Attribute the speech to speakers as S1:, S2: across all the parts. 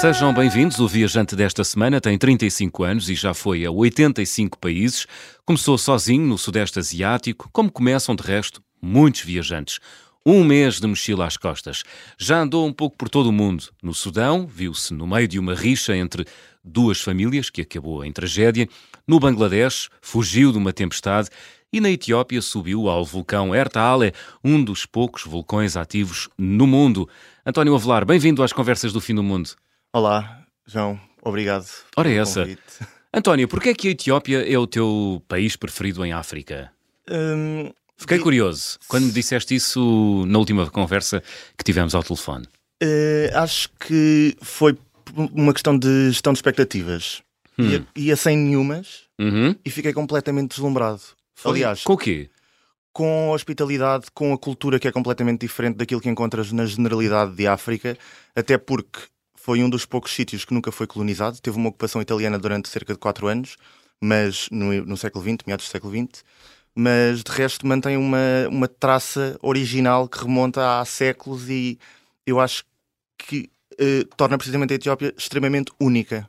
S1: Sejam bem-vindos. O viajante desta semana tem 35 anos e já foi a 85 países. Começou sozinho no Sudeste Asiático, como começam de resto muitos viajantes. Um mês de mochila às costas. Já andou um pouco por todo o mundo. No Sudão, viu-se no meio de uma rixa entre duas famílias, que acabou em tragédia. No Bangladesh, fugiu de uma tempestade. E na Etiópia subiu ao vulcão Ertaale, um dos poucos vulcões ativos no mundo. António Avelar, bem-vindo às Conversas do Fim do Mundo.
S2: Olá, João, obrigado.
S1: Ora, é essa. Convite. António, porquê é que a Etiópia é o teu país preferido em África? Hum, Fiquei e... curioso quando me disseste isso na última conversa que tivemos ao telefone.
S2: Uh, acho que foi uma questão de gestão de expectativas. Hum. Ia, ia, sem nenhumas uhum. e fiquei completamente deslumbrado.
S1: Aliás, com o quê?
S2: Com a hospitalidade, com a cultura que é completamente diferente daquilo que encontras na generalidade de África, até porque foi um dos poucos sítios que nunca foi colonizado. Teve uma ocupação italiana durante cerca de 4 anos, mas no, no século XX, meados do século XX. Mas de resto mantém uma, uma traça original que remonta há séculos e eu acho que eh, torna precisamente a Etiópia extremamente única.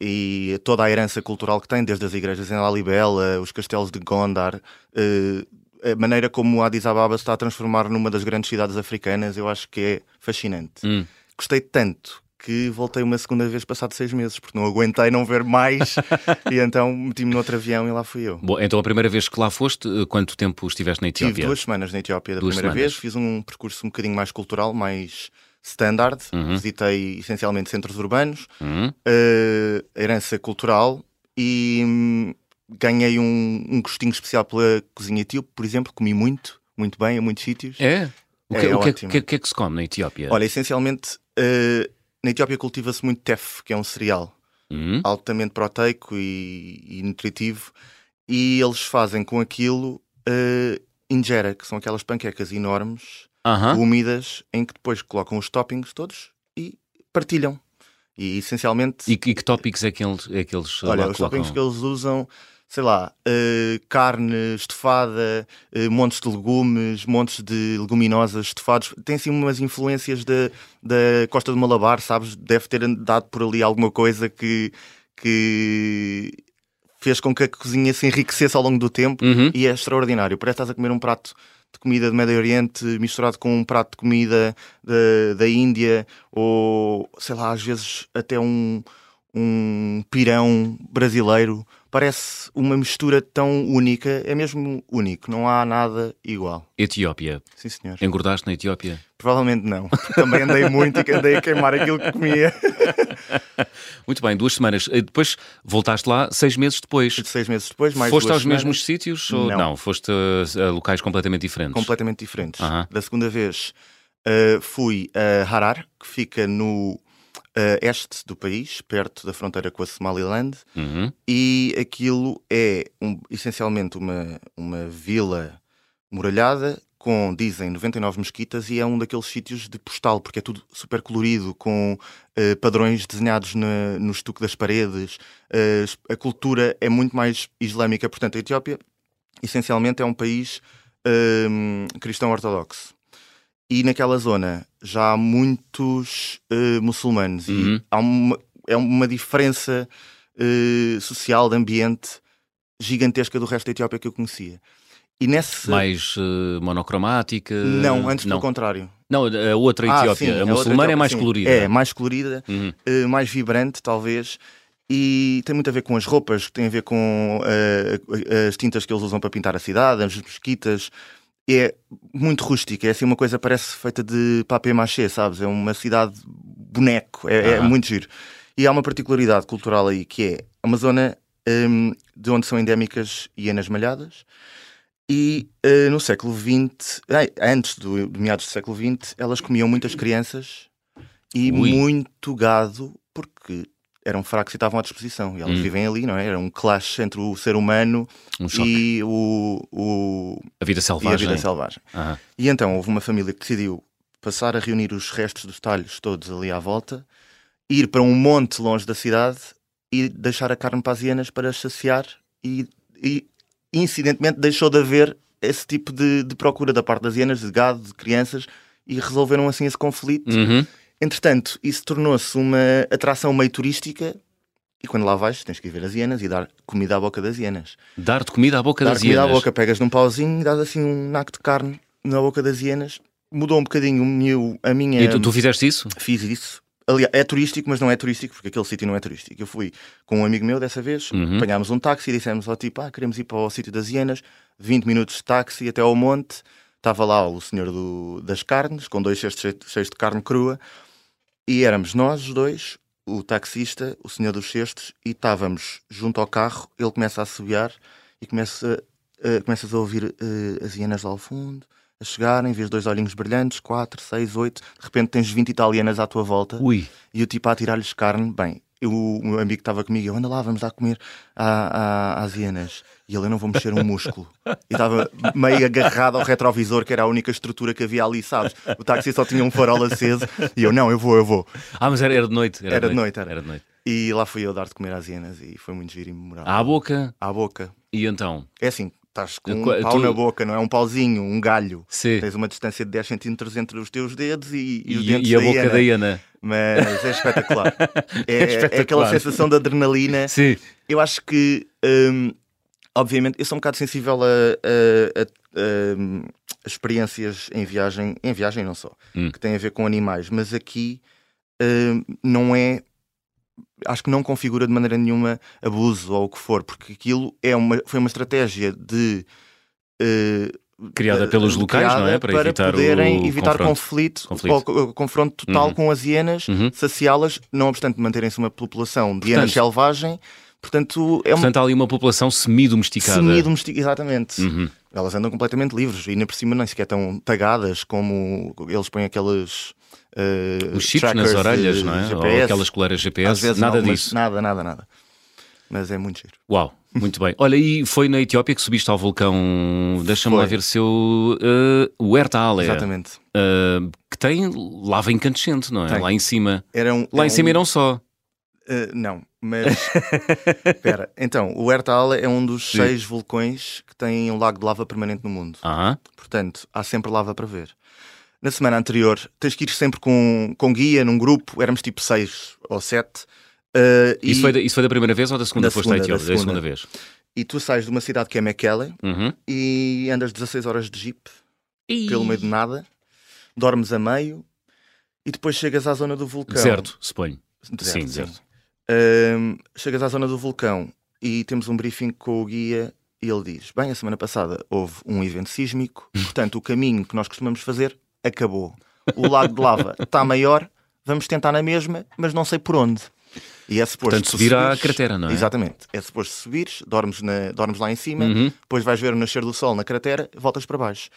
S2: E toda a herança cultural que tem, desde as igrejas em Lalibela, os castelos de Gondar, eh, a maneira como Addis Ababa se está a transformar numa das grandes cidades africanas, eu acho que é fascinante. Hum gostei tanto que voltei uma segunda vez passado seis meses, porque não aguentei não ver mais e então meti-me no outro avião e lá fui eu.
S1: Bom, então a primeira vez que lá foste, eh, quanto tempo estiveste na Etiópia?
S2: Tive duas semanas na Etiópia da duas primeira semanas. vez, fiz um percurso um bocadinho mais cultural, mais standard, uhum. visitei essencialmente centros urbanos, uhum. uh, herança cultural e hum, ganhei um, um gostinho especial pela cozinha etíope, por exemplo, comi muito, muito bem, em muitos sítios.
S1: É? O que é, o que, é, que, que, é que se come na Etiópia?
S2: Olha, essencialmente Uh, na Etiópia cultiva-se muito teff, que é um cereal uhum. altamente proteico e, e, nutritivo, e eles fazem com aquilo uh, injera, que são aquelas panquecas enormes, uhum. úmidas, em que depois colocam os toppings todos e partilham. E essencialmente.
S1: E, e que tópicos é que eles, é que eles
S2: Olha, os
S1: colocam?
S2: toppings que eles usam sei lá, uh, carne estofada, uh, montes de legumes, montes de leguminosas estofados. Tem assim umas influências da, da Costa do Malabar, sabes? Deve ter dado por ali alguma coisa que, que fez com que a cozinha se enriquecesse ao longo do tempo uhum. e é extraordinário. Parece que estás a comer um prato de comida do Médio Oriente misturado com um prato de comida da, da Índia ou, sei lá, às vezes até um, um pirão brasileiro parece uma mistura tão única, é mesmo único, não há nada igual.
S1: Etiópia.
S2: Sim, senhor.
S1: Engordaste na Etiópia?
S2: Provavelmente não. Também andei muito e andei a queimar aquilo que comia.
S1: Muito bem, duas semanas. E depois voltaste lá seis meses depois.
S2: Seis meses depois, mais
S1: Foste aos
S2: semanas.
S1: mesmos sítios? Ou não. não? Foste a, a, locais completamente diferentes?
S2: Completamente diferentes. Uh -huh. Da segunda vez uh, fui a Harar, que fica no uh, este do país, perto da fronteira com a Somaliland, uhum. e aquilo é um, essencialmente uma, uma vila muralhada com, dizem, 99 mesquitas e é um daqueles sítios de postal, porque é tudo super colorido, com uh, padrões desenhados na, no estuque das paredes. Uh, a cultura é muito mais islâmica, portanto, a Etiópia essencialmente é um país uh, cristão ortodoxo e naquela zona já há muitos uh, muçulmanos uhum. e há uma, é uma diferença uh, social, de ambiente gigantesca do resto da Etiópia que eu conhecia.
S1: E nesse... Mais uh, monocromática?
S2: Não, antes pelo contrário.
S1: Não, a outra ah, Etiópia, sim, a, a muçulmana é mais sim. colorida.
S2: É, mais colorida, uhum. mais vibrante talvez. E tem muito a ver com as roupas, tem a ver com as tintas que eles usam para pintar a cidade, as mesquitas, é muito rústica, é assim uma coisa parece feita de papel-mâché, sabes? É uma cidade boneco, é, é, muito giro. E há uma particularidade cultural aí que é uma zona um, de onde são endémicas hienas malhadas e uh, no século XX, antes do, do meados do século XX, elas comiam muitas crianças e Ui. muito gado porque eram fracos e estavam à disposição. E elas hum. vivem ali, não é? Era um clash entre o ser humano um e o, o,
S1: A vida selvagem.
S2: E a vida selvagem. Uhum. E então houve uma família que decidiu passar a reunir os restos dos talhos todos ali à volta, ir para um monte longe da cidade e deixar a carne para as hienas para saciar e, e incidentemente deixou de haver esse tipo de, de procura da parte das hienas, de gado, de crianças e resolveram assim esse conflito. Uhum Entretanto, isso tornou-se uma atração meio turística e quando lá vais, tens que ir ver as hienas e dar comida à boca das hienas.
S1: Dar-te comida à boca
S2: dar
S1: das
S2: comida
S1: hienas?
S2: à boca, pegas num pauzinho e dás assim um naco de carne na boca das hienas. Mudou um bocadinho meu, a minha...
S1: E tu, tu fizeste isso?
S2: Fiz isso. Aliás, é turístico, mas não é turístico, porque aquele sítio não é turístico. Eu fui com um amigo meu dessa vez,
S1: Uhum.
S2: apanhámos um táxi e dissemos ao tipo, ah, queremos ir para o sítio das hienas, 20 minutos de táxi até ao monte. Estava lá o senhor do- das carnes, com dois cestos cheios de carne crua, e éramos nós os dois, o taxista, o senhor dos cestos, e estávamos junto ao carro, ele começa a assobiar e começa, começas a ouvir eh, as hienas ao fundo, a chegarem, vês dois olhinhos brilhantes, quatro, seis, oito, de repente tens 20 italianas à tua volta
S1: Ui,
S2: e o tipo a tirar-lhes carne. Bem, eu, o meu amigo estava comigo, eu anda lá, vamos lá comer à- à- às hienas. E ele, eu não vou mexer um músculo. E estava meio agarrado ao retrovisor, que era a única estrutura que havia ali, sabes? O táxi só tinha um farol aceso. E eu, não, eu vou, eu vou.
S1: ah, mas era, era de noite. Era,
S2: Era de noite, era.
S1: Era de noite.
S2: E lá fui eu dar de comer às hienas e foi muito giro e memorável.
S1: À boca,
S2: À boca.
S1: e então?
S2: É assim, estás com um
S1: Qu-
S2: pau
S1: tu-
S2: na boca, não é um pauzinho, um galho.
S1: Sim.
S2: Tens uma distância de 10 centímetros entre os teus dedos e, e os
S1: E,
S2: dentes
S1: e a
S2: da
S1: boca
S2: hiena.
S1: da hiena?
S2: Mas é espetacular. É, é
S1: espetacular.
S2: aquela sensação de adrenalina.
S1: Sim.
S2: Eu acho que, hum, obviamente, eu sou um bocado sensível a, a- a- hum, a experiências em viagem, em viagem não só,
S1: Hum.
S2: que têm a ver com animais, mas aqui hum, não é. Acho que não configura de maneira nenhuma abuso ou o que for, porque aquilo é uma, foi uma estratégia de. eh,
S1: Criada
S2: eh,
S1: pelos locais,
S2: criada
S1: não é? Para evitar
S2: poderem evitar
S1: confronto.
S2: conflito,
S1: Conflito.
S2: ou co- confronto total
S1: Uhum.
S2: com as hienas,
S1: Uhum.
S2: saciá-las, não obstante manterem-se uma população de hienas selvagem. Portanto, é uma
S1: Portanto, há ali uma população semi-domesticada.
S2: semi-domesticada. Exatamente.
S1: Uhum.
S2: Elas andam completamente livres e ainda por cima nem sequer estão tagadas como eles põem aqueles. eh,
S1: Os chips nas orelhas, não é? Ou
S2: GPS.
S1: aquelas coleiras GPS,
S2: vezes
S1: nada
S2: não,
S1: disso.
S2: Nada, nada, nada. Mas é muito giro.
S1: Uau, muito bem. Olha, e foi na Etiópia que subiste ao vulcão, deixa-me lá ver se eu. Uh, o Ertal,
S2: Exatamente.
S1: que tem lava incandescente, não é?
S2: Tem.
S1: Lá em cima.
S2: Era um,
S1: Lá
S2: é
S1: em cima
S2: um-
S1: e não só.
S2: Eh, não, mas. Espera, então, o Ertal é um dos
S1: Sim.
S2: seis vulcões que tem um lago de lava permanente no mundo.
S1: Aham.
S2: Portanto, há sempre lava para ver. Na semana anterior, tens que ir sempre com, com guia, num grupo, éramos tipo seis ou sete. Eh,
S1: Isso,
S2: e,
S1: foi da, isso foi da primeira vez ou da segunda
S2: Da
S1: foste
S2: segunda, da
S1: Etiópia? Da segunda
S2: segunda.
S1: vez.
S2: e tu sais de uma cidade que é Mekelle
S1: Uhum.
S2: e andas 16 horas de jeep pelo meio de nada, dormes a meio e depois chegas à zona do vulcão.
S1: Deserto, suponho.
S2: Deserto,
S1: sim,
S2: sim.
S1: deserto.
S2: Ahm, chegas à zona do vulcão e temos um briefing com o guia e ele diz: Bem, a semana passada houve um evento sísmico, portanto o caminho que nós costumamos fazer acabou. O lago de lava está maior, vamos tentar na mesma, mas não sei por onde. E é suposto
S1: Portanto, subir à cratera, não é?
S2: Exatamente. É suposto subires, dormes, na, dormes lá em cima,
S1: Uhum.
S2: depois vais ver o nascer do sol na cratera, voltas para baixo.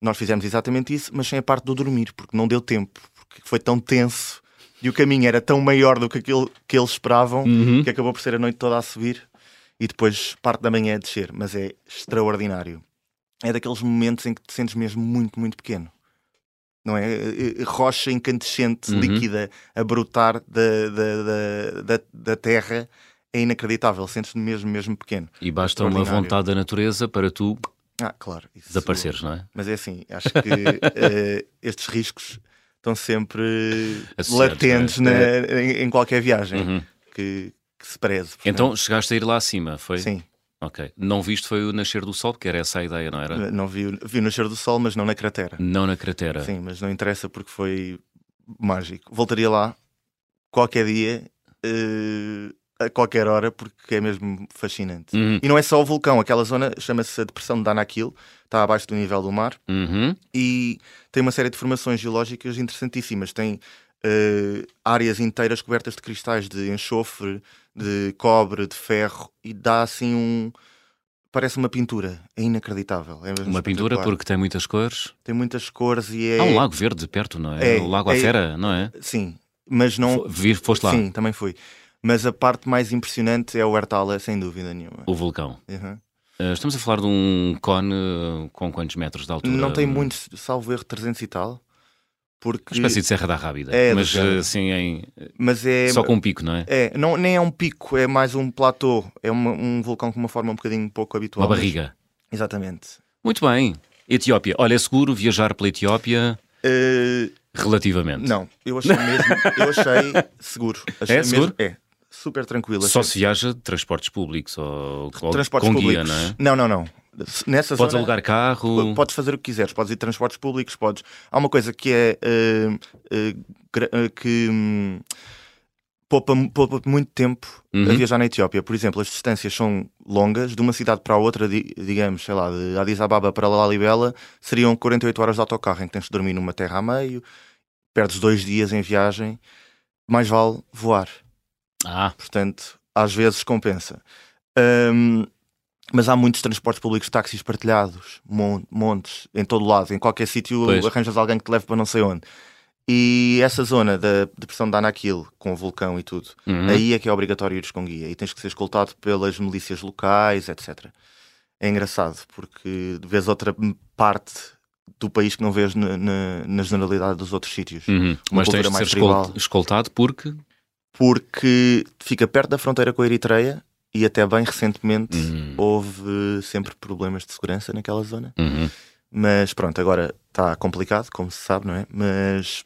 S2: Nós fizemos exatamente isso, mas sem a parte do dormir, porque não deu tempo, porque foi tão tenso e o caminho era tão maior do que aquilo que eles esperavam
S1: Uhum.
S2: que acabou por ser a noite toda a subir e depois parte da manhã a descer. Mas é extraordinário. É daqueles momentos em que te sentes mesmo muito, muito pequeno. Não é? Eh, eh, Rocha incandescente,
S1: Uhum.
S2: líquida, a brotar da, da, da, da, terra é inacreditável. Sentes-te mesmo, mesmo pequeno.
S1: E basta uma vontade da natureza para tu
S2: Ah, claro. isso-
S1: desapareceres, não é?
S2: Mas é assim, acho que eh, estes riscos estão sempre
S1: Associados,
S2: latentes
S1: não
S2: na- em, em qualquer viagem
S1: Uhum.
S2: que, que se preze.
S1: Então chegaste a ir lá acima, foi?
S2: sim,
S1: Ok. Não viste foi o nascer do sol, porque era essa a ideia, não era?
S2: não vi, o- vi o nascer do sol, mas não na cratera.
S1: Não na cratera.
S2: Sim, mas não interessa porque foi mágico. Voltaria lá qualquer dia, eh, a qualquer hora, porque é mesmo fascinante.
S1: Uhum.
S2: E não é só o vulcão, aquela zona chama-se a Depressão de Danakil, está abaixo do nível do mar.
S1: Uhum.
S2: e tem uma série de formações geológicas interessantíssimas. Tem eh, áreas inteiras cobertas de cristais de enxofre, de cobre, de ferro e dá assim um. Parece uma pintura, é inacreditável. é
S1: Uma pintura porque tem muitas cores.
S2: tem muitas cores e é.
S1: Há um lago verde perto, não é?
S2: É,
S1: o Lago à
S2: é-
S1: Fera, não é?
S2: Sim, mas não.
S1: Foste lá,
S2: Sim, também fui. Mas a parte mais impressionante é o Ertala, sem dúvida nenhuma.
S1: o vulcão.
S2: Uhum.
S1: Uh, estamos a falar de um cone uh, com quantos metros de altura?
S2: Não tem muito, salvo erro, 300 e tal. Porque...
S1: Uma espécie de Serra da Rábida.
S2: É,
S1: mas uh, assim, em...
S2: Mas é.
S1: só com um pico, não é?
S2: É, não, nem é um pico, é mais um platô. É uma- um vulcão com uma forma um bocadinho pouco habitual.
S1: Uma barriga.
S2: Exatamente.
S1: Muito bem. Etiópia. Olha, é seguro viajar pela Etiópia?
S2: Eh,
S1: Relativamente.
S2: Não, eu achei mesmo, eu achei seguro. Achei
S1: É seguro?
S2: Mesmo, é, super tranquilo.
S1: Só se viaja de transportes públicos ou, ou
S2: transportes
S1: com
S2: públicos.
S1: guia, não é?
S2: Não, não, não. Nessa
S1: Podes
S2: zona,
S1: alugar carro.
S2: Podes fazer o que quiseres, podes ir transportes públicos, podes. Há uma coisa que é gra- eh, que hum, poupa, poupa muito tempo a
S1: Uhum.
S2: viajar na Etiópia. Por exemplo, as distâncias são longas, de uma cidade para a outra, di- digamos, sei lá, de Addis Ababa para Lalibela, seriam 48 horas de autocarro, em que tens de dormir numa terra a meio, perdes dois dias em viagem, mais vale voar.
S1: Ah,
S2: Portanto, às vezes compensa. Hum, mas há muitos transportes públicos, táxis partilhados, mon- montes, em todo lado, em qualquer sítio arranjas alguém que te leve para não sei onde. E essa zona da depressão de Anaquil, com o vulcão e tudo,
S1: uhum.
S2: aí é que é obrigatório ires com guia e tens que ser escoltado pelas milícias locais, etc. É engraçado porque vês outra parte do país que não vês na, na, na generalidade dos outros sítios.
S1: Uhum. Mas tens de ser
S2: tribal.
S1: escoltado porque.
S2: porque fica perto da fronteira com a Eritreia e até bem recentemente
S1: Hum.
S2: houve sempre problemas de segurança naquela zona.
S1: Uhum.
S2: Mas pronto, agora está complicado, como se sabe, não é? Mas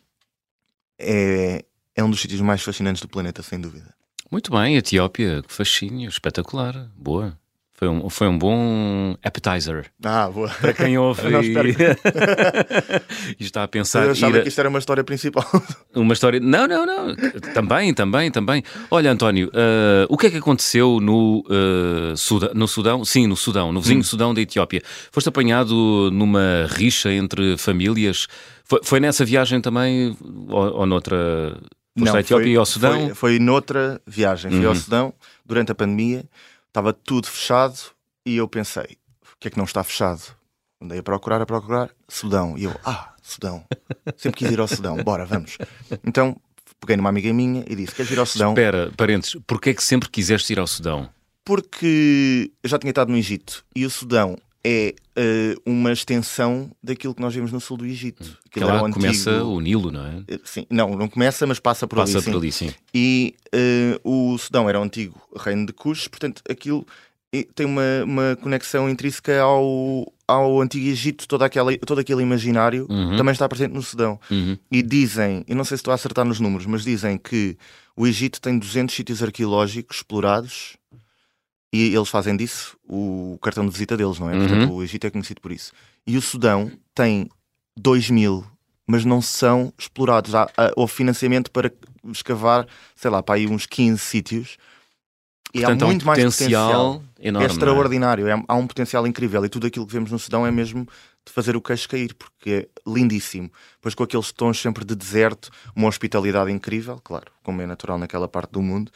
S2: é, é um dos sítios mais fascinantes do planeta, sem dúvida.
S1: Muito bem, Etiópia, que fascínio, espetacular, boa. Foi um, foi um bom appetizer
S2: Ah, boa.
S1: para quem ouve
S2: Não,
S1: e... e está a pensar
S2: Eu achava
S1: ir
S2: que isto era uma história principal.
S1: uma história. Não, não, não. Também, também, também. Olha, António, eh, o que é que aconteceu no, eh, Suda- no Sudão? Sim, no Sudão, no vizinho Sudão da Etiópia. Foste apanhado numa rixa entre famílias. Foi, foi nessa viagem também ou, ou noutra? Foste à Etiópia
S2: foi,
S1: e ao Sudão?
S2: Foi, foi noutra viagem. Fui ao
S1: Uhum.
S2: Sudão durante a pandemia, estava tudo fechado e eu pensei: o que é que não está fechado? Andei a procurar, a procurar, Sudão. E eu, ah, Sudão. Sempre quis ir ao Sudão, bora, vamos. Então peguei numa amiga minha e disse: Queres ir ao Sudão?
S1: Espera, parênteses, porquê é que sempre quiseste ir ao Sudão?
S2: Porque eu já tinha estado no Egito e o Sudão é eh, uma extensão daquilo que nós vemos no sul do Egito.
S1: Que
S2: Aquilo era
S1: lá
S2: o antigo-
S1: começa o Nilo, não é?
S2: Eh, Sim, não, não começa, mas passa por
S1: Passa
S2: ali. sim.
S1: por ali, sim.
S2: E eh, o Sudão era o antigo reino de Cush, portanto, aquilo tem uma, uma conexão intrínseca ao, ao antigo Egito, toda aquela, todo aquele imaginário
S1: Uhum.
S2: também está presente no Sudão.
S1: Uhum.
S2: E dizem, eu não sei se estou a acertar nos números, mas dizem que o Egito tem 200 sítios arqueológicos explorados e eles fazem disso o cartão de visita deles, não é?
S1: Uhum.
S2: Portanto, o Egito é conhecido por isso. E o Sudão tem 2 mil, mas não são explorados. Há, há, houve financiamento para escavar, sei lá, para aí uns 15 sítios. E
S1: Portanto,
S2: há
S1: há um
S2: muito mais
S1: potencial,
S2: potencial.
S1: enorme.
S2: É
S1: é?
S2: extraordinário, é- há um potencial incrível e tudo aquilo que vemos no Sudão é mesmo de fazer o queixo cair, porque é lindíssimo. Pois com aqueles tons sempre de deserto, uma hospitalidade incrível, claro, como é natural naquela parte do mundo.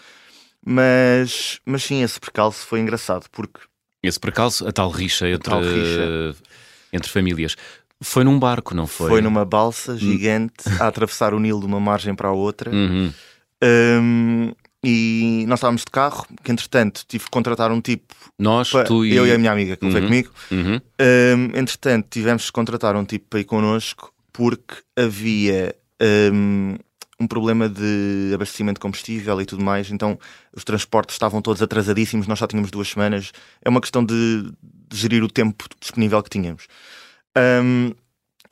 S2: Mas, mas sim, esse percalço foi engraçado, porque
S1: Esse percalço, a tal rixa entre,
S2: tal rixa.
S1: entre famílias. Foi num barco, não foi?
S2: foi, numa balsa gigante a atravessar o Nilo de uma margem para a outra.
S1: Uhum.
S2: Um, e nós estávamos de carro, que entretanto tive que contratar um tipo,
S1: Nós,
S2: para-
S1: tu e.
S2: eu e a minha amiga que
S1: Uhum.
S2: comigo.
S1: Uhum.
S2: Um, entretanto, tivemos que contratar um tipo para ir connosco porque havia um, um problema de abastecimento de combustível e tudo mais. Então, os transportes estavam todos atrasadíssimos. Nós só tínhamos duas semanas. É uma questão de, de gerir o tempo disponível que tínhamos. Um,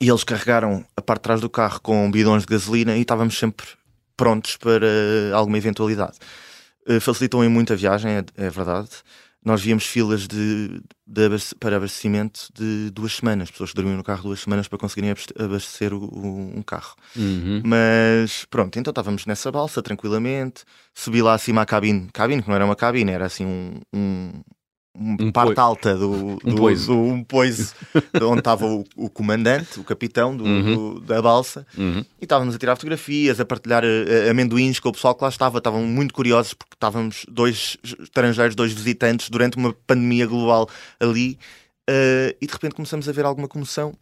S2: e eles carregaram a parte de trás do carro com bidões de gasolina e estávamos sempre prontos para alguma eventualidade. Uh, facilitou em muito a viagem, é, é verdade. Nós víamos filas de, de abaste- para abastecimento de duas semanas, pessoas que dormiam no carro duas semanas para conseguirem abaste- abastecer o- o- um carro.
S1: Uhum.
S2: Mas pronto, então estávamos nessa balsa tranquilamente. Subi lá acima à cabine, cabine que não era uma cabine, era assim um, um, um
S1: Um
S2: parte alta do,
S1: Um
S2: do,
S1: poiso.
S2: do- um poiso de onde estava o, o comandante, o capitão do-
S1: Uhum.
S2: do- da balsa.
S1: Uhum.
S2: E estávamos a tirar fotografias, a partilhar eh, amendoins com o pessoal que lá estava. Estavam muito curiosos porque estávamos dois estrangeiros, dois visitantes durante uma pandemia global ali. eh, e de repente começamos a ver alguma comoção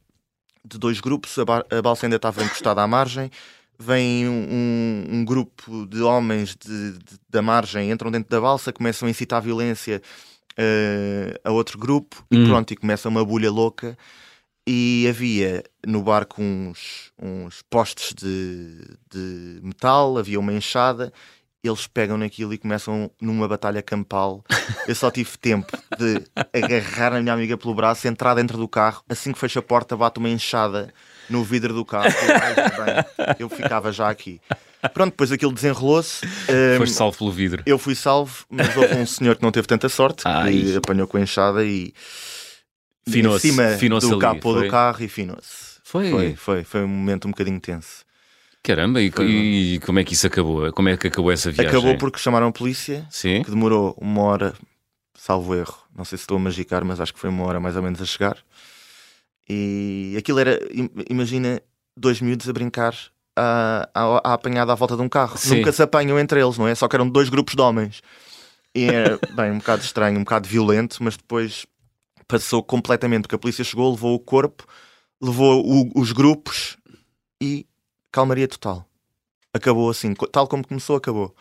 S2: de dois grupos. A, a balsa ainda estava encostada à margem. Vem um, um grupo de homens de- de- da margem, entram dentro da balsa, começam a incitar violência eh, a outro grupo e
S1: Hum.
S2: pronto, e começa uma bulha louca e havia no barco uns, uns postes de, de metal, havia uma enxada, eles pegam naquilo e começam numa batalha campal. Eu só tive tempo de agarrar a minha amiga pelo braço, entrar dentro do carro, assim que fecha a porta, bate uma enxada no vidro do carro. bem, eu ficava já aqui. Pronto, depois aquilo desenrolou-se. Um,
S1: Foste salvo pelo vidro.
S2: Eu fui salvo, mas houve um senhor que não teve tanta sorte, que apanhou com a enxada e.
S1: Finou em cima
S2: finou do
S1: ali,
S2: capô
S1: foi?
S2: do carro e finou-se.
S1: Foi?
S2: Foi, foi. Foi um momento um bocadinho tenso.
S1: Caramba, e, e, como é que isso acabou? Como é que acabou essa viagem?
S2: Acabou porque chamaram a polícia,
S1: Sim?
S2: que demorou uma hora, salvo erro. Não sei se estou a magicar, mas acho que foi uma hora mais ou menos a chegar. E aquilo era, imagina, dois miúdos a brincar a, a, a apanhada à volta de um carro.
S1: Sim.
S2: Nunca se apanham entre eles, não é? Só que eram dois grupos de homens. E era, bem, um bocado estranho, um bocado violento, mas depois passou completamente, porque a polícia chegou, levou o corpo, levou o, os grupos e calmaria total. Acabou assim, tal como começou, acabou.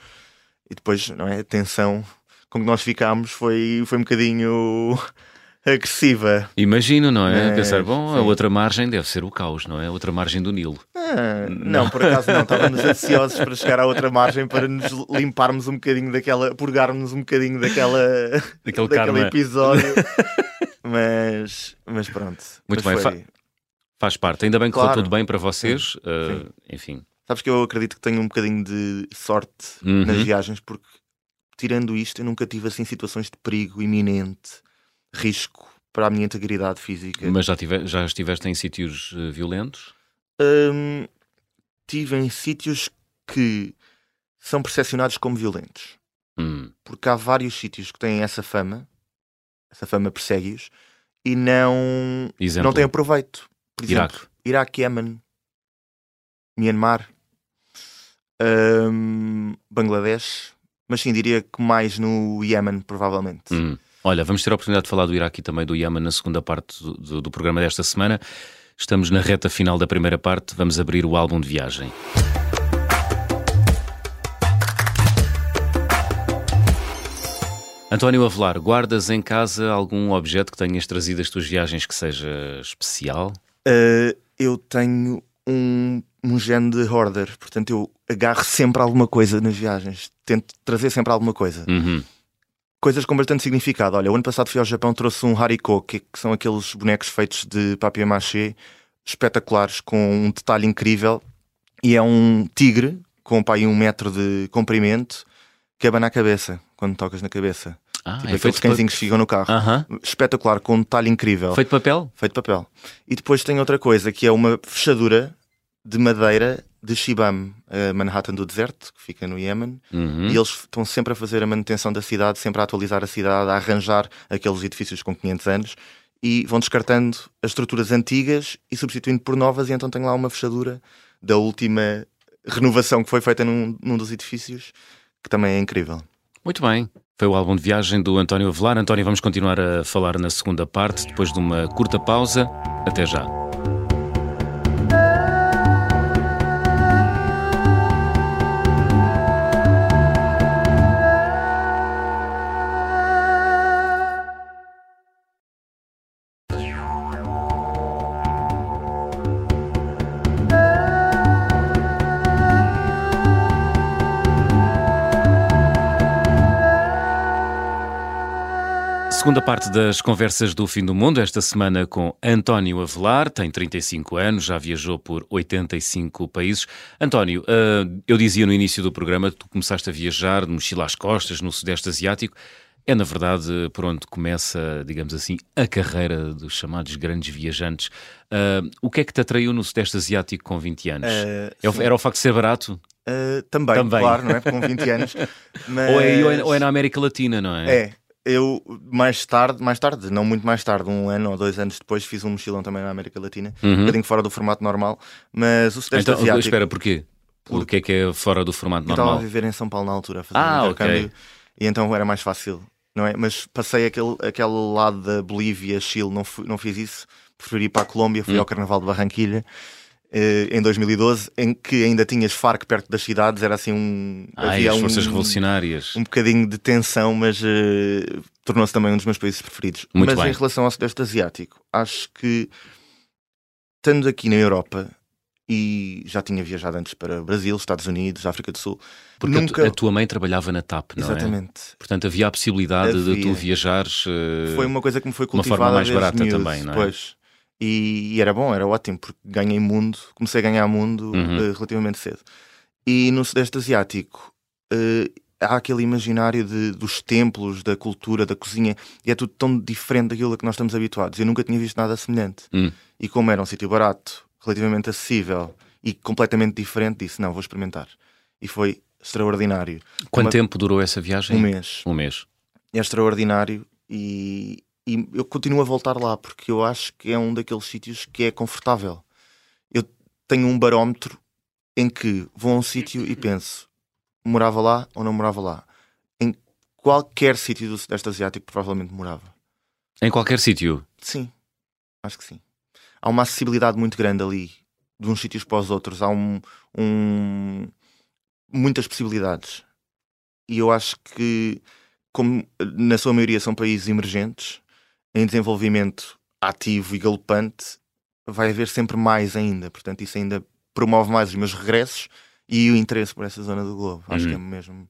S2: E depois, não é? A tensão com que nós ficámos foi, foi um bocadinho agressiva.
S1: Imagino, não é?
S2: É,
S1: Pensar, bom, a
S2: sim.
S1: outra margem deve ser o caos, não é? A outra margem do Nilo.
S2: Ah, não, por acaso não. Estávamos ansiosos para chegar à outra margem para nos limparmos um bocadinho daquela, purgarmos um bocadinho daquela,
S1: Daquele
S2: daquele episódio. mas, mas pronto.
S1: Muito
S2: Mas
S1: bem,
S2: foi-
S1: Faz parte. Ainda bem que
S2: Claro.
S1: tudo bem para vocês. uh, enfim.
S2: Sabes que eu acredito que tenho um bocadinho de sorte
S1: Uhum.
S2: nas viagens, porque tirando isto, eu nunca tive assim situações de perigo iminente, risco para a minha integridade física.
S1: Mas já, tive, já estiveste em sítios uh, violentos?
S2: Hum, tive em sítios que são percepcionados como violentos.
S1: Hum.
S2: Porque há vários sítios que têm essa fama, essa fama persegue-os, e não,
S1: Exemplo.
S2: não têm proveito. Por exemplo,
S1: Iraque.
S2: Iraque, Yemen, Myanmar, hum, Bangladesh, mas sim, diria que mais no Yemen, provavelmente.
S1: Hum. Olha, vamos ter a oportunidade de falar do Iraque e também do Iémen na segunda parte do, do- do programa desta semana. Estamos na reta final da primeira parte. Vamos abrir o álbum de viagem. António Avelar, guardas em casa algum objeto que tenhas trazido das tuas viagens que seja especial?
S2: Uh, eu tenho um, um gene de hoarder, portanto eu agarro sempre alguma coisa nas viagens, tento trazer sempre alguma coisa.
S1: Uhum.
S2: Coisas com bastante significado. Olha, o ano passado fui ao Japão, trouxe um hariko, que, que são aqueles bonecos feitos de papier-mâché, espetaculares, com um detalhe incrível, e é um tigre com pá, aí um metro de comprimento que abana a cabeça quando tocas na cabeça.
S1: Ah,
S2: Tipo
S1: é
S2: aqueles cãezinhos que ficam no carro.
S1: pa- Aham.
S2: Espetacular, com um detalhe incrível.
S1: feito de papel?
S2: Feito de papel. E depois tem outra coisa, que é uma fechadura de madeira de Shibam, a Manhattan do deserto, que fica no Iémen.
S1: Uhum.
S2: E eles estão sempre a fazer a manutenção da cidade, sempre a atualizar a cidade, a arranjar aqueles edifícios com 500 anos. E vão descartando as estruturas antigas e substituindo por novas. E então tem lá uma fechadura da última renovação que foi feita num, num dos edifícios, que também é incrível.
S1: Muito bem. Foi o álbum de viagem do António Avelar. António, vamos continuar a falar na segunda parte, depois de uma curta pausa. Até já. Segunda parte das conversas do fim do mundo, esta semana com António Avelar, tem 35 anos, já viajou por 85 países. António, ah, eu dizia no início do programa, tu começaste a viajar de mochila às costas no Sudeste Asiático. É, na verdade, por onde começa, digamos assim, a carreira dos chamados grandes viajantes. Ah, o que é que te atraiu no Sudeste Asiático com 20 anos?
S2: Sim.
S1: Era o facto de ser barato?
S2: Uh, também,
S1: Também.
S2: claro, não é? Com 20 anos. Mas...
S1: Ou, é, ou é- ou é na América Latina, não é?
S2: É, eu mais tarde, mais tarde, não muito mais tarde, um ano ou dois anos depois, fiz um mochilão também na América Latina, um
S1: Uhum.
S2: bocadinho fora do formato normal, mas o Sudeste
S1: Então,
S2: Asiático.
S1: espera, porquê? O que é que é fora do formato
S2: eu estava a
S1: normal?
S2: viver em São Paulo na altura, a fazer
S1: Ah,
S2: um intercâmbio,
S1: ok.
S2: e então era mais fácil, não é? Mas passei aquele, aquele lado da Bolívia, Chile, não, fui- não fiz isso, preferi ir para a Colômbia, fui
S1: Hum.
S2: ao Carnaval de Barranquilha. Eh, Em 2012, em que ainda tinhas Farc perto das cidades, era assim um.
S1: Ai,
S2: havia
S1: as
S2: um-
S1: forças revolucionárias.
S2: um bocadinho de tensão, mas eh, tornou-se também um dos meus países preferidos.
S1: Muito
S2: mas
S1: bem.
S2: em relação ao Sudeste Asiático, acho que estando aqui na Europa e já tinha viajado antes para Brasil, Estados Unidos, África do Sul,
S1: Porque
S2: nunca.
S1: a, tua mãe trabalhava na TAP, não é?
S2: Exatamente.
S1: Portanto, havia a possibilidade de
S2: Havia.
S1: tu viajares. eh,
S2: Foi uma coisa que me foi
S1: uma forma
S2: cultivada
S1: mais barata também, não é?
S2: Pois. E, e, era bom, era ótimo, porque ganhei mundo, comecei a ganhar mundo uhum. uh, relativamente cedo. E no Sudeste Asiático uh, há aquele imaginário de, dos templos, da cultura, da cozinha, e é tudo tão diferente daquilo a que nós estamos habituados. Eu nunca tinha visto nada semelhante. Uhum. E como era um sítio barato, relativamente acessível e completamente diferente, disse: não, vou experimentar. E foi extraordinário.
S1: Quanto Uma... tempo durou essa viagem?
S2: Um mês.
S1: Um mês.
S2: É extraordinário e, e eu continuo a voltar lá porque eu acho que é um daqueles sítios que é confortável. Eu tenho um barómetro em que vou a um sítio e penso: morava lá ou não morava lá? Em qualquer sítio do Sudeste Asiático, provavelmente morava.
S1: Em qualquer sítio?
S2: Sim, acho que sim. Há uma acessibilidade muito grande ali, de uns sítios para os outros. Há um, um muitas possibilidades. E eu acho que, como na sua maioria são países emergentes, em desenvolvimento ativo e galopante, vai haver sempre mais ainda. Portanto, isso ainda promove mais os meus regressos e o interesse por essa zona do globo. Acho que é uhum. mesmo.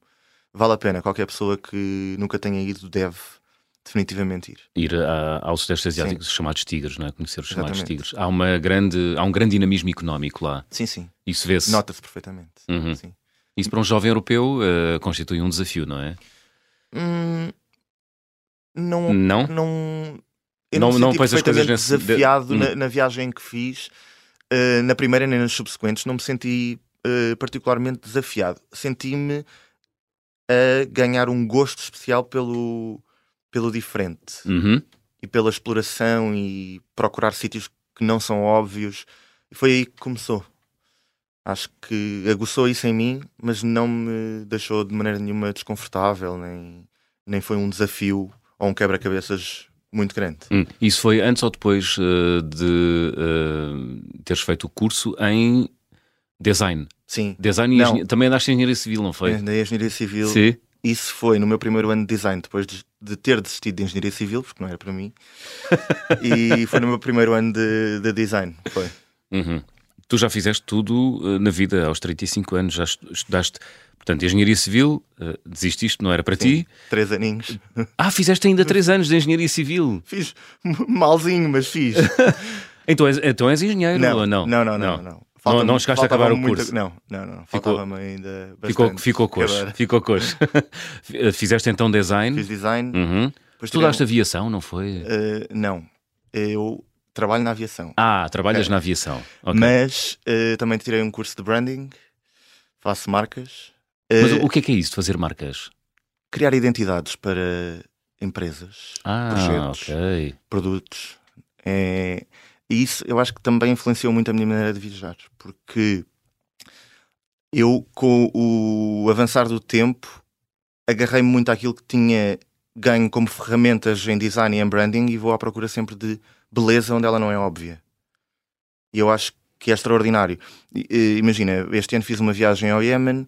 S2: Vale a pena. Qualquer pessoa que nunca tenha ido deve definitivamente ir.
S1: Ir a, ao Sudeste Asiático, sim. chamados tigres, não é? Conhecer os chamados Exatamente. tigres. Há, uma grande, há um grande dinamismo económico lá.
S2: Sim, sim.
S1: Isso vê-se.
S2: Nota-se perfeitamente.
S1: Uhum. Isso para um jovem europeu uh, constitui um desafio, não é?
S2: Hum, não, não, não, eu
S1: não,
S2: não,
S1: não pões as coisas nesse...
S2: desafiado de... na, hum. na, viagem que fiz. Uh, na primeira nem nas subsequentes, não me senti uh, particularmente desafiado. Senti-me a ganhar um gosto especial pelo, pelo diferente
S1: uhum.
S2: e pela exploração e procurar sítios que não são óbvios. E foi aí que começou. Acho que aguçou isso em mim, mas não me deixou de maneira nenhuma desconfortável, nem, nem foi um desafio ou um quebra-cabeças muito grande.
S1: Hum. Isso foi antes ou depois uh, de uh, teres feito o curso em design?
S2: Sim.
S1: Design e engen... também andaste em engenharia civil, não foi?
S2: Na engenharia civil.
S1: Sim.
S2: Isso foi no meu primeiro ano de design, depois de, de ter desistido de engenharia civil, porque não era para mim. e foi no meu primeiro ano de, de design. Foi.
S1: Uhum. Tu já fizeste tudo uh, na vida aos 35 anos, já estudaste, portanto, engenharia civil, uh, desististe, não era para Sim, ti?
S2: Três aninhos.
S1: Ah, fizeste ainda três anos de engenharia civil?
S2: Fiz malzinho, mas fiz.
S1: então, és, então és engenheiro
S2: não,
S1: ou
S2: não? Não, não, não. não. não.
S1: Não, não chegaste a acabar o curso?
S2: Não, não, não. Faltava-me ainda bastante.
S1: Ficou, ficou coxo. Ficou coxo. Fizeste então design?
S2: Fiz design.
S1: Uhum. Estudaste um... aviação, não foi?
S2: Uh, não. Eu trabalho na aviação.
S1: Ah, trabalhas na aviação. Okay.
S2: Mas uh, também tirei um curso de branding, faço marcas.
S1: Mas uh, o que é que é isso de fazer marcas?
S2: Criar identidades para empresas,
S1: ah,
S2: projetos,
S1: okay.
S2: produtos. É... E isso eu acho que também influenciou muito a minha maneira de viajar, porque eu, com o avançar do tempo, agarrei-me muito àquilo que tinha ganho como ferramentas em design e em branding e vou à procura sempre de beleza onde ela não é óbvia. E eu acho que é extraordinário. Imagina, este ano fiz uma viagem ao Iémen,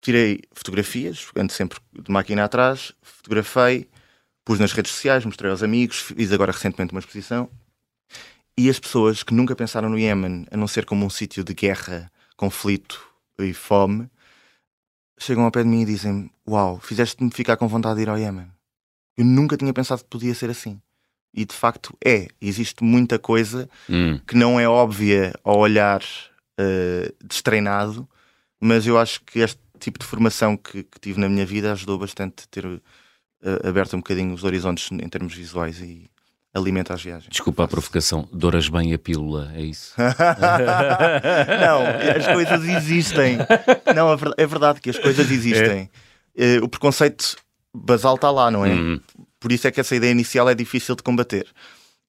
S2: tirei fotografias, ando sempre de máquina atrás, fotografei, pus nas redes sociais, mostrei aos amigos, fiz agora recentemente uma exposição. E as pessoas que nunca pensaram no Iémen, a não ser como um sítio de guerra, conflito e fome, chegam ao pé de mim e dizem: Uau, fizeste-me ficar com vontade de ir ao Iémen. Eu nunca tinha pensado que podia ser assim. E de facto é. Existe muita coisa
S1: hum.
S2: que não é óbvia ao olhar uh, destreinado, mas eu acho que este tipo de formação que, que tive na minha vida ajudou bastante a ter uh, aberto um bocadinho os horizontes em termos visuais e alimenta as viagens.
S1: Desculpa a provocação, douras bem a pílula, é isso?
S2: não, as coisas existem. Não, é verdade que as coisas existem. É. Uh, o preconceito basal está lá, não é? Hum. Por isso é que essa ideia inicial é difícil de combater.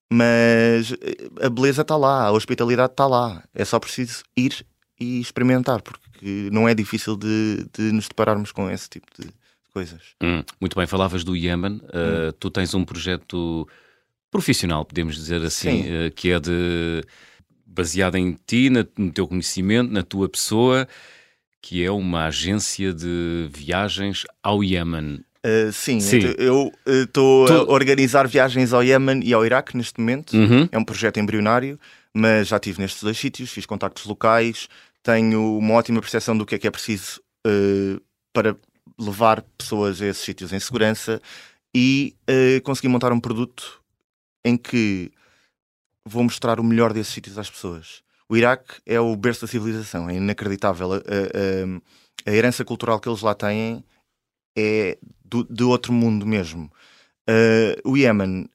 S2: Mas eh, a beleza está lá, a hospitalidade está lá. É só preciso ir e experimentar, porque não é difícil de, de nos depararmos com esse tipo de coisas.
S1: Hum, muito bem, falavas do Iémen. Uh, tu tens um projeto profissional, podemos dizer assim, uh, que é de baseado em ti, na, no teu conhecimento, na tua pessoa, que é uma agência de viagens ao Iémen.
S2: Uh, sim, sim. Eu estou uh, tu... a organizar viagens ao Iémen e ao Iraque neste momento.
S1: Uhum.
S2: É um projeto embrionário, mas já estive nestes dois sítios, fiz contactos locais, tenho uma ótima percepção do que é que é preciso uh, para levar pessoas a esses sítios em segurança e consegui montar um produto em que vou mostrar o melhor desses sítios às pessoas. O Iraque é o berço da civilização, é inacreditável. A, a, a herança cultural que eles lá têm é do, de outro mundo mesmo. Uh, o Iémen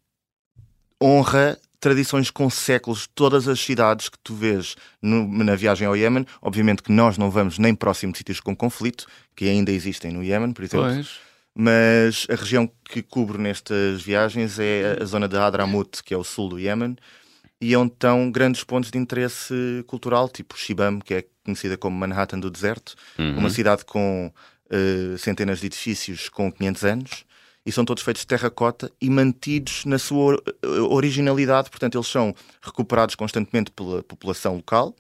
S2: honra tradições com séculos, todas as cidades que tu vês no, na viagem ao Iémen. Obviamente que nós não vamos nem próximo de sítios com conflito, que ainda existem no Iémen, por exemplo. Pois. Mas a região que cubro nestas viagens é a zona de Hadramut, que é o sul do Iémen, e onde estão grandes pontos de interesse cultural, tipo Shibam, que é conhecida como Manhattan do deserto, uhum. uma cidade com uh, centenas de edifícios com 500 anos, e são todos feitos de terracota e mantidos na sua eh, originalidade, portanto, eles são recuperados constantemente pela população local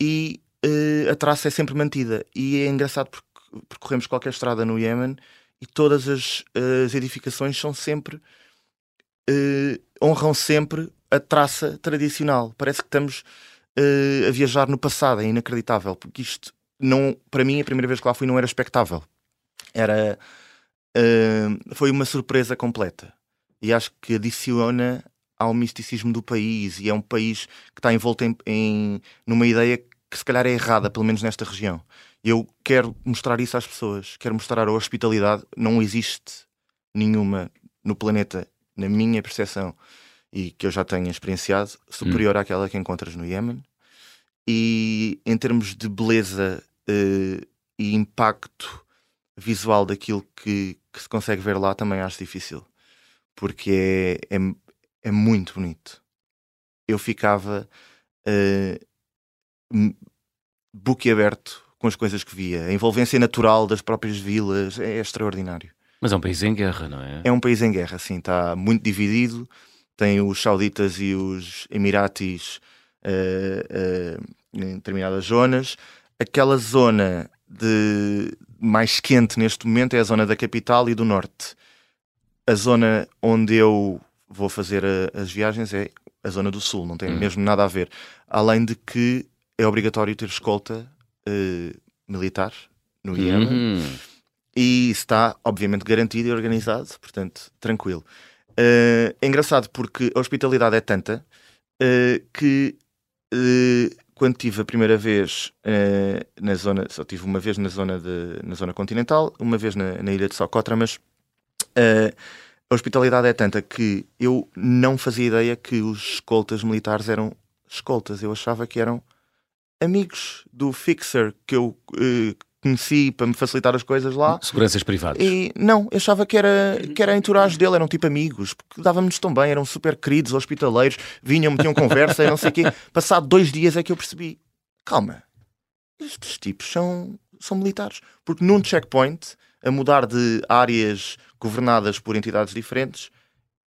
S2: e uh, a traça é sempre mantida. E é engraçado porque percorremos qualquer estrada no Iémen e todas as, as edificações são sempre uh, honram sempre a traça tradicional. Parece que estamos uh, a viajar no passado, é inacreditável, porque isto não, para mim, a primeira vez que lá fui não era expectável. Era uh, foi uma surpresa completa. E acho que adiciona ao misticismo do país e é um país que está envolto em, em numa ideia que se calhar é errada, pelo menos nesta região. Eu quero mostrar isso às pessoas, quero mostrar a hospitalidade. Não existe nenhuma no planeta, na minha percepção, e que eu já tenho experienciado, superior hum. àquela que encontras no Iémen. E em termos de beleza uh, e impacto visual daquilo que, que, se consegue ver lá, também acho difícil, porque é, é, é muito bonito. Eu ficava uh, boquiaberto com as coisas que via. A envolvência natural das próprias vilas é extraordinário.
S1: Mas é um país em guerra, não é?
S2: É um país em guerra, sim. Está muito dividido tem os sauditas e os emiratis uh, uh, em determinadas zonas. Aquela zona de mais quente neste momento é a zona da capital e do norte. A zona onde eu vou fazer a, as viagens é a zona do sul, não tem hum. mesmo nada a ver. Além de que é obrigatório ter escolta uh, militar no Iêmen. Hum. E está, obviamente, garantido e organizado, portanto, tranquilo. Uh, é engraçado porque a hospitalidade é tanta uh, que quando tive a primeira vez na zona, só tive uma vez na zona, de, na zona continental, uma vez na, na ilha de Socotra, mas a hospitalidade é tanta que eu não fazia ideia que os escoltas militares eram escoltas. Eu achava que eram amigos do fixer que eu conheci para me facilitar as coisas lá.
S1: Seguranças privadas.
S2: E não, eu achava que era, que era a entourage dele, eram tipo amigos, porque dávamos tão bem, eram super queridos, hospitaleiros, vinham, metiam conversa e não sei o quê. Passado dois dias é que eu percebi: calma, estes tipos são, são militares. Porque num checkpoint, a mudar de áreas governadas por entidades diferentes,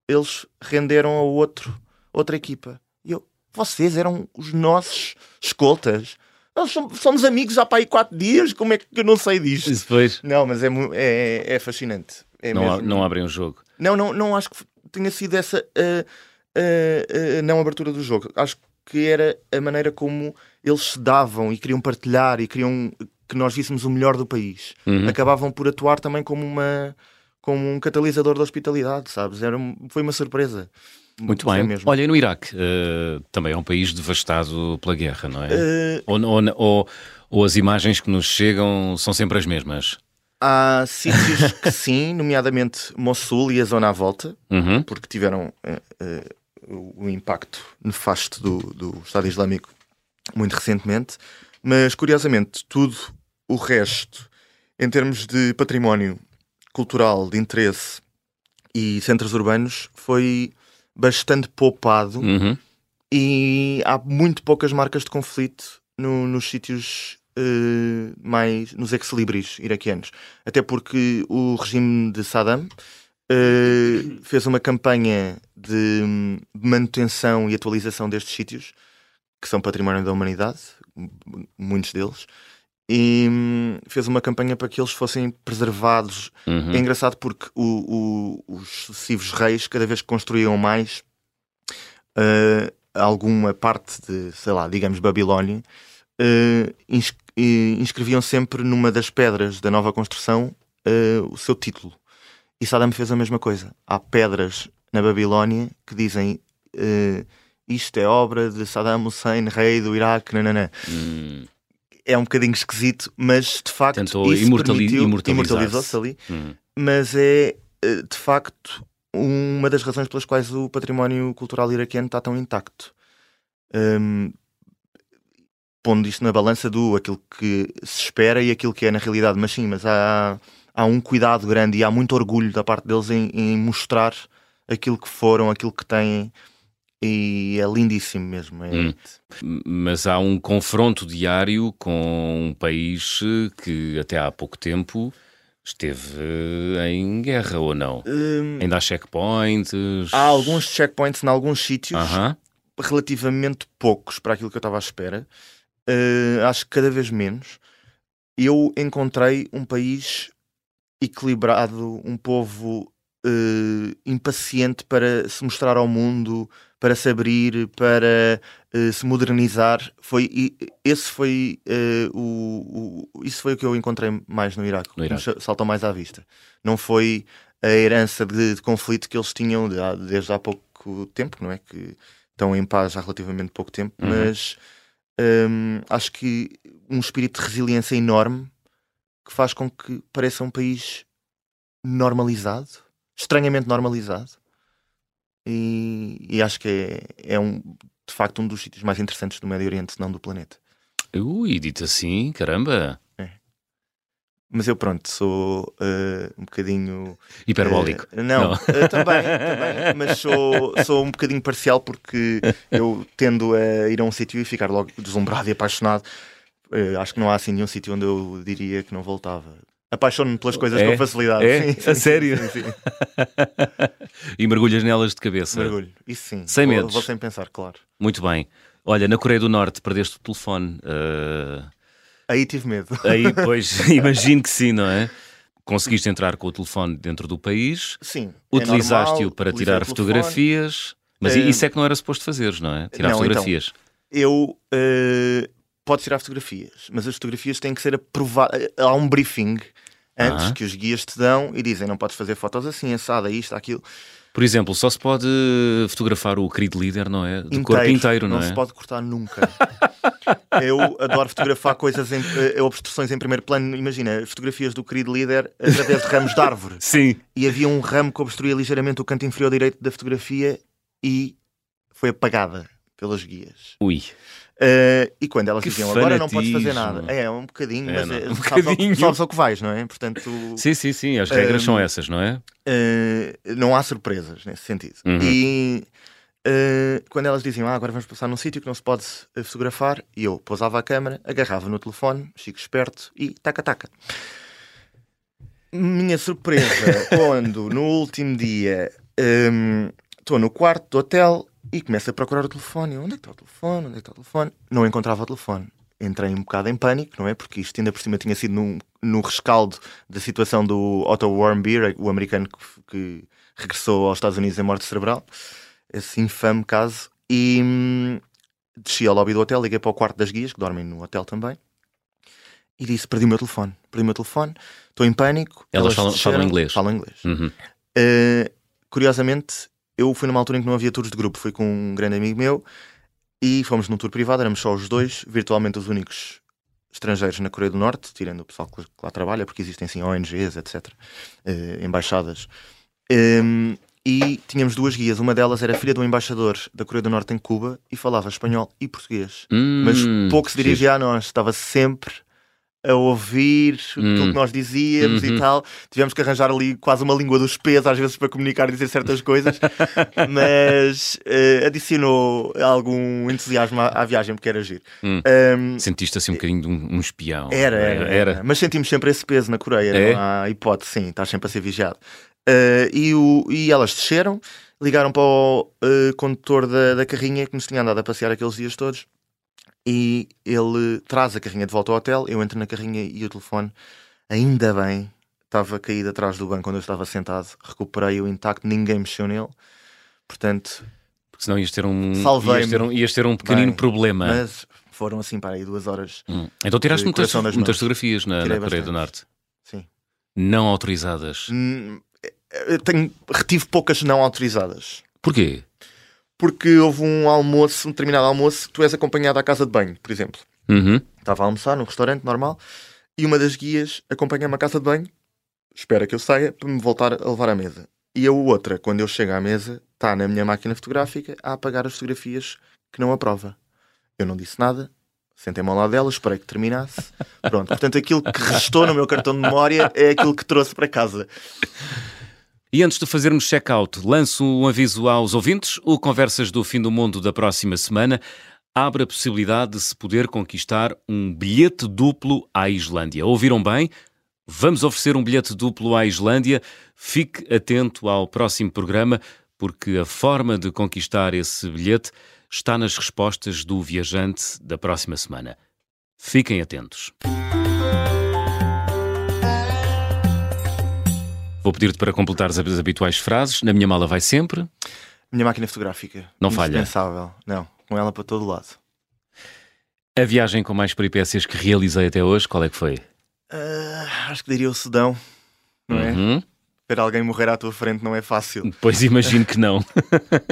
S2: eles renderam a outro, outra equipa. E eu, vocês eram os nossos escoltas nós somos amigos há para aí quatro dias, como é que eu não sei disto?
S1: Isso depois.
S2: Não, mas é, é, é fascinante. É
S1: não, mesmo... não abrem o jogo.
S2: Não, não, não acho que tenha sido essa uh, uh, uh, não abertura do jogo. Acho que era a maneira como eles se davam e queriam partilhar e queriam que nós víssemos o melhor do país. Uhum. Acabavam por atuar também como uma como um catalisador da hospitalidade, sabes? Era, foi uma surpresa.
S1: Muito bem. Mesmo. Olha, no Iraque uh, também é um país devastado pela guerra, não é? Uh... Ou, ou, ou, ou, as imagens que nos chegam são sempre as mesmas?
S2: Há sítios que sim, nomeadamente Mossul e a zona à volta, uhum. porque tiveram uh, o impacto nefasto do, do Estado Islâmico muito recentemente. Mas, curiosamente, tudo o resto, em termos de património cultural, de interesse e centros urbanos, foi bastante poupado uhum. e há muito poucas marcas de conflito no, nos sítios uh, mais nos ex-libris iraquianos. Até porque o regime de Saddam uh, fez uma campanha de manutenção e atualização destes sítios que são património da humanidade, muitos deles, e hum, fez uma campanha para que eles fossem preservados. Uhum. É engraçado porque o, o, os sucessivos reis, cada vez que construíam mais uh, alguma parte de, sei lá, digamos, Babilónia, uh, ins inscreviam sempre numa das pedras da nova construção uh, o seu título. E Saddam fez a mesma coisa. Há pedras na Babilónia que dizem isto é obra de Saddam Hussein, rei do Iraque, nananã.
S1: Hum,
S2: É um bocadinho esquisito, mas de facto
S1: Tentou
S2: isso
S1: imortali-
S2: permitiu-
S1: imortalizar-se.
S2: imortalizou-se ali.
S1: hum.
S2: mas é eh, de facto uma das razões pelas quais o património cultural iraquiano está tão intacto. Hum, pondo isto na balança do aquilo que se espera e aquilo que é na realidade, mas sim, mas há, há um cuidado grande e há muito orgulho da parte deles em, em mostrar aquilo que foram, aquilo que têm. E é lindíssimo mesmo. É,
S1: Hum. Mas há um confronto diário com um país que até há pouco tempo esteve em guerra ou não?
S2: Hum,
S1: Ainda há checkpoints?
S2: há alguns checkpoints em alguns sítios.
S1: Aham.
S2: relativamente poucos para aquilo que eu estava à espera. Uh, acho que cada vez menos. Eu encontrei um país equilibrado, um povo uh, impaciente para se mostrar ao mundo, para se abrir, para uh, se modernizar. Foi, e esse foi, uh, o, o- isso foi o que eu encontrei mais no Iraque,
S1: No Iraque.
S2: saltou mais à vista. Não foi a herança de, de conflito que eles tinham de desde há pouco tempo, não é? Que estão em paz há relativamente pouco tempo,
S1: Uhum.
S2: mas hum, acho que um espírito de resiliência enorme que faz com que pareça um país normalizado, estranhamente normalizado. E, e acho que é, é um, de facto um dos sítios mais interessantes do Médio Oriente, se não do planeta.
S1: Ui, dito assim, caramba,
S2: Mas eu, pronto, sou eh, um bocadinho.
S1: hiperbólico.
S2: Eh, não,
S1: Não.
S2: eh, também, também, mas sou, sou um bocadinho parcial porque eu tendo a ir a um sítio e ficar logo deslumbrado e apaixonado. Acho que não há assim nenhum sítio onde eu diria que não voltava. Apaixono-me pelas coisas
S1: É?
S2: com facilidade.
S1: É?
S2: Sim, sim,
S1: A sério?
S2: Sim,
S1: e mergulhas nelas de cabeça.
S2: Mergulho. Isso sim.
S1: Sem
S2: vou,
S1: medos.
S2: Vou sem pensar, claro.
S1: Muito bem. Olha, na Coreia do Norte perdeste o telefone. eh,
S2: Aí tive medo.
S1: Aí, pois, imagino que sim, não é? Conseguiste entrar com o telefone dentro do país,
S2: Sim. é
S1: utilizaste-o
S2: normal,
S1: para tirar fotografias, mas
S2: Eh,
S1: isso é que não era suposto fazeres, não é? Tirar
S2: não, então,
S1: fotografias.
S2: eu uh, pode tirar fotografias, mas as fotografias têm que ser aprovadas. Há um briefing antes que os guias te dão e dizem não podes fazer fotos assim, assada, isto, aquilo.
S1: Por exemplo, só se pode fotografar o querido líder, não é? De corpo inteiro, não,
S2: não
S1: é?
S2: se pode cortar nunca. eu adoro fotografar coisas em eh, obstruções em primeiro plano. Imagina, fotografias do querido líder através de ramos de árvore.
S1: Sim.
S2: E havia um ramo que obstruía ligeiramente o canto inferior direito da fotografia e foi apagada pelas guias.
S1: Ui.
S2: Uh, e quando elas
S1: Que
S2: diziam agora não podes fazer nada, é um bocadinho,
S1: É,
S2: mas
S1: não,
S2: é,
S1: um bocadinho.
S2: sabes ao que vais, não é? Portanto,
S1: Sim, sim, sim. As regras
S2: Hum,
S1: são essas, não é?
S2: uh, não há surpresas nesse sentido.
S1: Uhum.
S2: E uh, quando elas diziam ah, agora vamos passar num sítio que não se pode uh, fotografar, e eu pousava a câmera, agarrava no telefone, chico esperto e taca-taca. Minha surpresa quando no último dia um, estou no quarto do hotel e começo a procurar o telefone. Onde é que está o telefone? Onde é que está o telefone? Não encontrava o telefone. Entrei um bocado em pânico, não é? Porque isto ainda por cima tinha sido num- no rescaldo da situação do Otto Warmbier, o americano que, que regressou aos Estados Unidos em morte cerebral. Esse infame caso. E hum, desci ao lobby do hotel, liguei para o quarto das guias, que dormem no hotel também. E disse: Perdi o meu telefone. Perdi o meu telefone. Estou em pânico.
S1: Elas falam-
S2: desceram-
S1: falam inglês?
S2: Falam inglês.
S1: Uhum.
S2: Uh, curiosamente, eu fui numa altura em que não havia tours de grupo, fui com um grande amigo meu e fomos num tour privado, éramos só os dois, virtualmente os únicos estrangeiros na Coreia do Norte, tirando o pessoal que, lá trabalha, porque existem sim ONGs, etc., uh, embaixadas. Um, e tínhamos duas guias, uma delas era filha do embaixador da Coreia do Norte em Cuba e falava espanhol e português. Mas
S1: Hum,
S2: pouco se dirigia a nós, estava sempre a ouvir
S1: Hum.
S2: que nós dizíamos
S1: Uhum.
S2: e tal. Tivemos que arranjar ali quase uma língua dos pés, às vezes, para comunicar e dizer certas coisas, mas eh, adicionou algum entusiasmo à, à viagem, porque era giro.
S1: Hum.
S2: Um,
S1: Sentiste assim um bocadinho de um, um espião.
S2: era, era, era. Mas sentimos sempre esse peso na Coreia,
S1: É?
S2: não há hipótese, sim, estás sempre a ser vigiado. Uh, e, o- e elas desceram, ligaram para o uh, condutor da, da carrinha que nos tinha andado a passear aqueles dias todos e ele traz a carrinha de volta ao hotel. Eu entro na carrinha e o telefone, ainda bem, estava caído atrás do banco onde eu estava sentado. Recuperei-o intacto, ninguém mexeu nele. Portanto,
S1: Porque senão ias ter um, ias ter um, ias ter um pequenino
S2: Bem,
S1: problema.
S2: mas foram assim para aí duas horas.
S1: Hum. Então tiraste muitas, muitas fotografias na, na Coreia do. Norte.
S2: Sim.
S1: Não autorizadas.
S2: Hum, eu tenho, retive poucas não autorizadas.
S1: Porquê?
S2: Porque houve um almoço, um determinado almoço, que tu és acompanhado à casa de banho, por exemplo.
S1: Uhum.
S2: Estava a almoçar num restaurante normal e uma das guias acompanha-me à casa de banho, espera que eu saia para me voltar a levar à mesa. E a outra, quando eu chego à mesa, está na minha máquina fotográfica a apagar as fotografias que não aprova. Eu não disse nada, sentei-me ao lado dela, esperei que terminasse. Pronto, portanto, aquilo que restou no meu cartão de memória é aquilo que trouxe para casa.
S1: E antes de fazermos check-out, lanço um aviso aos ouvintes: o Conversas do Fim do Mundo da próxima semana abre a possibilidade de se poder conquistar um bilhete duplo à Islândia. Ouviram bem? Vamos oferecer um bilhete duplo à Islândia. Fique atento ao próximo programa, porque a forma de conquistar esse bilhete está nas respostas do viajante da próxima semana. Fiquem atentos. Vou pedir-te para completares as habituais frases. Na minha mala vai sempre.
S2: Minha máquina fotográfica.
S1: Não falha.
S2: Indispensável. Não, com ela para todo lado.
S1: A viagem com mais peripécias que realizei até hoje, qual é que foi?
S2: Ah, acho que diria o Sudão, não é?
S1: Uhum.
S2: Ver alguém morrer à tua frente não é fácil.
S1: Pois imagino que não.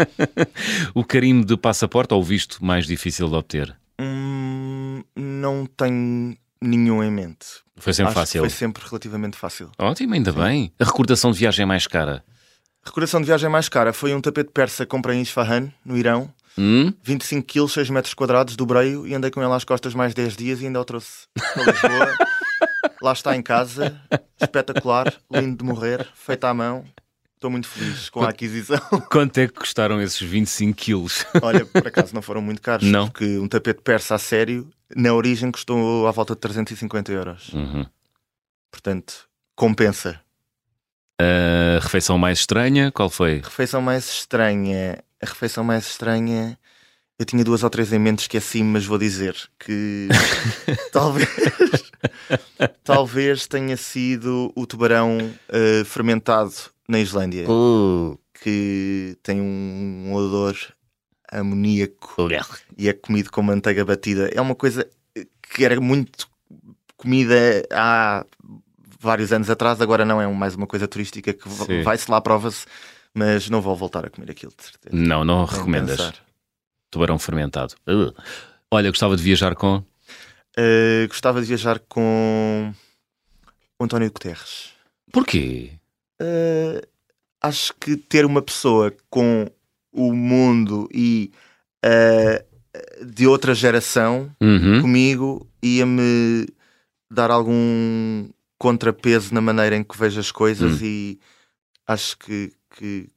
S1: o carimbo de passaporte ou o visto mais difícil de obter?
S2: Hum, não tenho nenhum em mente.
S1: Foi sempre
S2: Acho
S1: fácil.
S2: Foi sempre relativamente fácil.
S1: Ótimo, ainda bem. A recordação de viagem é mais cara.
S2: Recordação de viagem mais cara foi um tapete persa que comprei em Isfahan, no Irão.
S1: Hum?
S2: 25 kg, 6 metros quadrados, dobrei-o e andei com ele às costas mais 10 dias e ainda o trouxe para Lisboa. Lá está em casa, espetacular, lindo de morrer, feito à mão. Estou muito feliz com a aquisição.
S1: Quanto é que custaram esses 25 quilos?
S2: Olha, por acaso não foram muito caros,
S1: Não.
S2: porque um tapete persa a sério, na origem custou à volta de 350 euros.
S1: Uhum.
S2: Portanto, compensa.
S1: A refeição mais estranha, qual foi?
S2: A refeição mais estranha, a refeição mais estranha, eu tinha duas ou três em mente, esqueci, mas vou dizer que talvez, talvez tenha sido o tubarão eh, fermentado na Islândia, que tem um odor amoníaco e é comido com manteiga batida. É uma coisa que era muito comida há vários anos atrás, agora não é mais uma coisa turística que vai-se lá, prova-se, mas não vou voltar a comer aquilo, de certeza.
S1: Não, não
S2: Nem
S1: recomendas.
S2: pensar.
S1: Tubarão fermentado. Uh. Olha, gostava de viajar com.
S2: Uh, gostava de viajar com o António Guterres.
S1: Porquê?
S2: Uh, acho que ter uma pessoa com o mundo e uh, de outra geração
S1: Uhum.
S2: comigo ia-me dar algum contrapeso na maneira em que vejo as coisas
S1: Hum.
S2: e acho que, que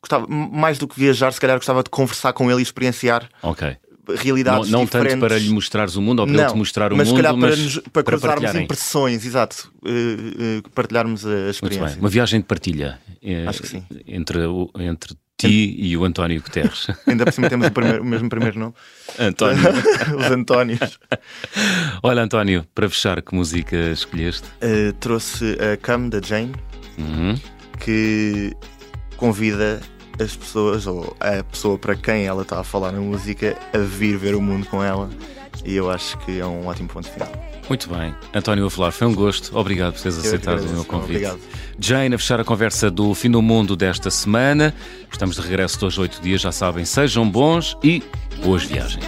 S2: gostava, mais do que viajar, se calhar gostava de conversar com ele e experienciar
S1: Ok. Não,
S2: realidades
S1: não
S2: diferentes.
S1: tanto para lhe mostrares o mundo ou para ele te mostrar o
S2: mas
S1: mundo,
S2: calhar para,
S1: mas
S2: nos- para
S1: para
S2: cruzarmos
S1: partilharem.
S2: impressões, exato, uh, uh, partilharmos a
S1: Muito
S2: experiência.
S1: bem. Uma viagem de partilha eh,
S2: Acho que sim.
S1: entre, o- entre ti e o António Guterres.
S2: Ainda por cima temos o, primeiro- o mesmo primeiro nome,
S1: António.
S2: os Antónios.
S1: Olha, António, para fechar, que música escolheste?
S2: Uh, trouxe a Come da Jane,
S1: Uhum.
S2: que convida as pessoas, ou a pessoa para quem ela está a falar na música, a vir ver o mundo com ela. E eu acho que é um ótimo ponto final.
S1: Muito bem. António a falar, foi um gosto. Obrigado por teres
S2: Eu
S1: aceitado o meu
S2: agradeço.
S1: convite.
S2: Obrigado.
S1: Jane, a fechar a conversa do Fim do Mundo desta semana. Estamos de regresso de hoje, oito dias, já sabem. Sejam bons e boas viagens.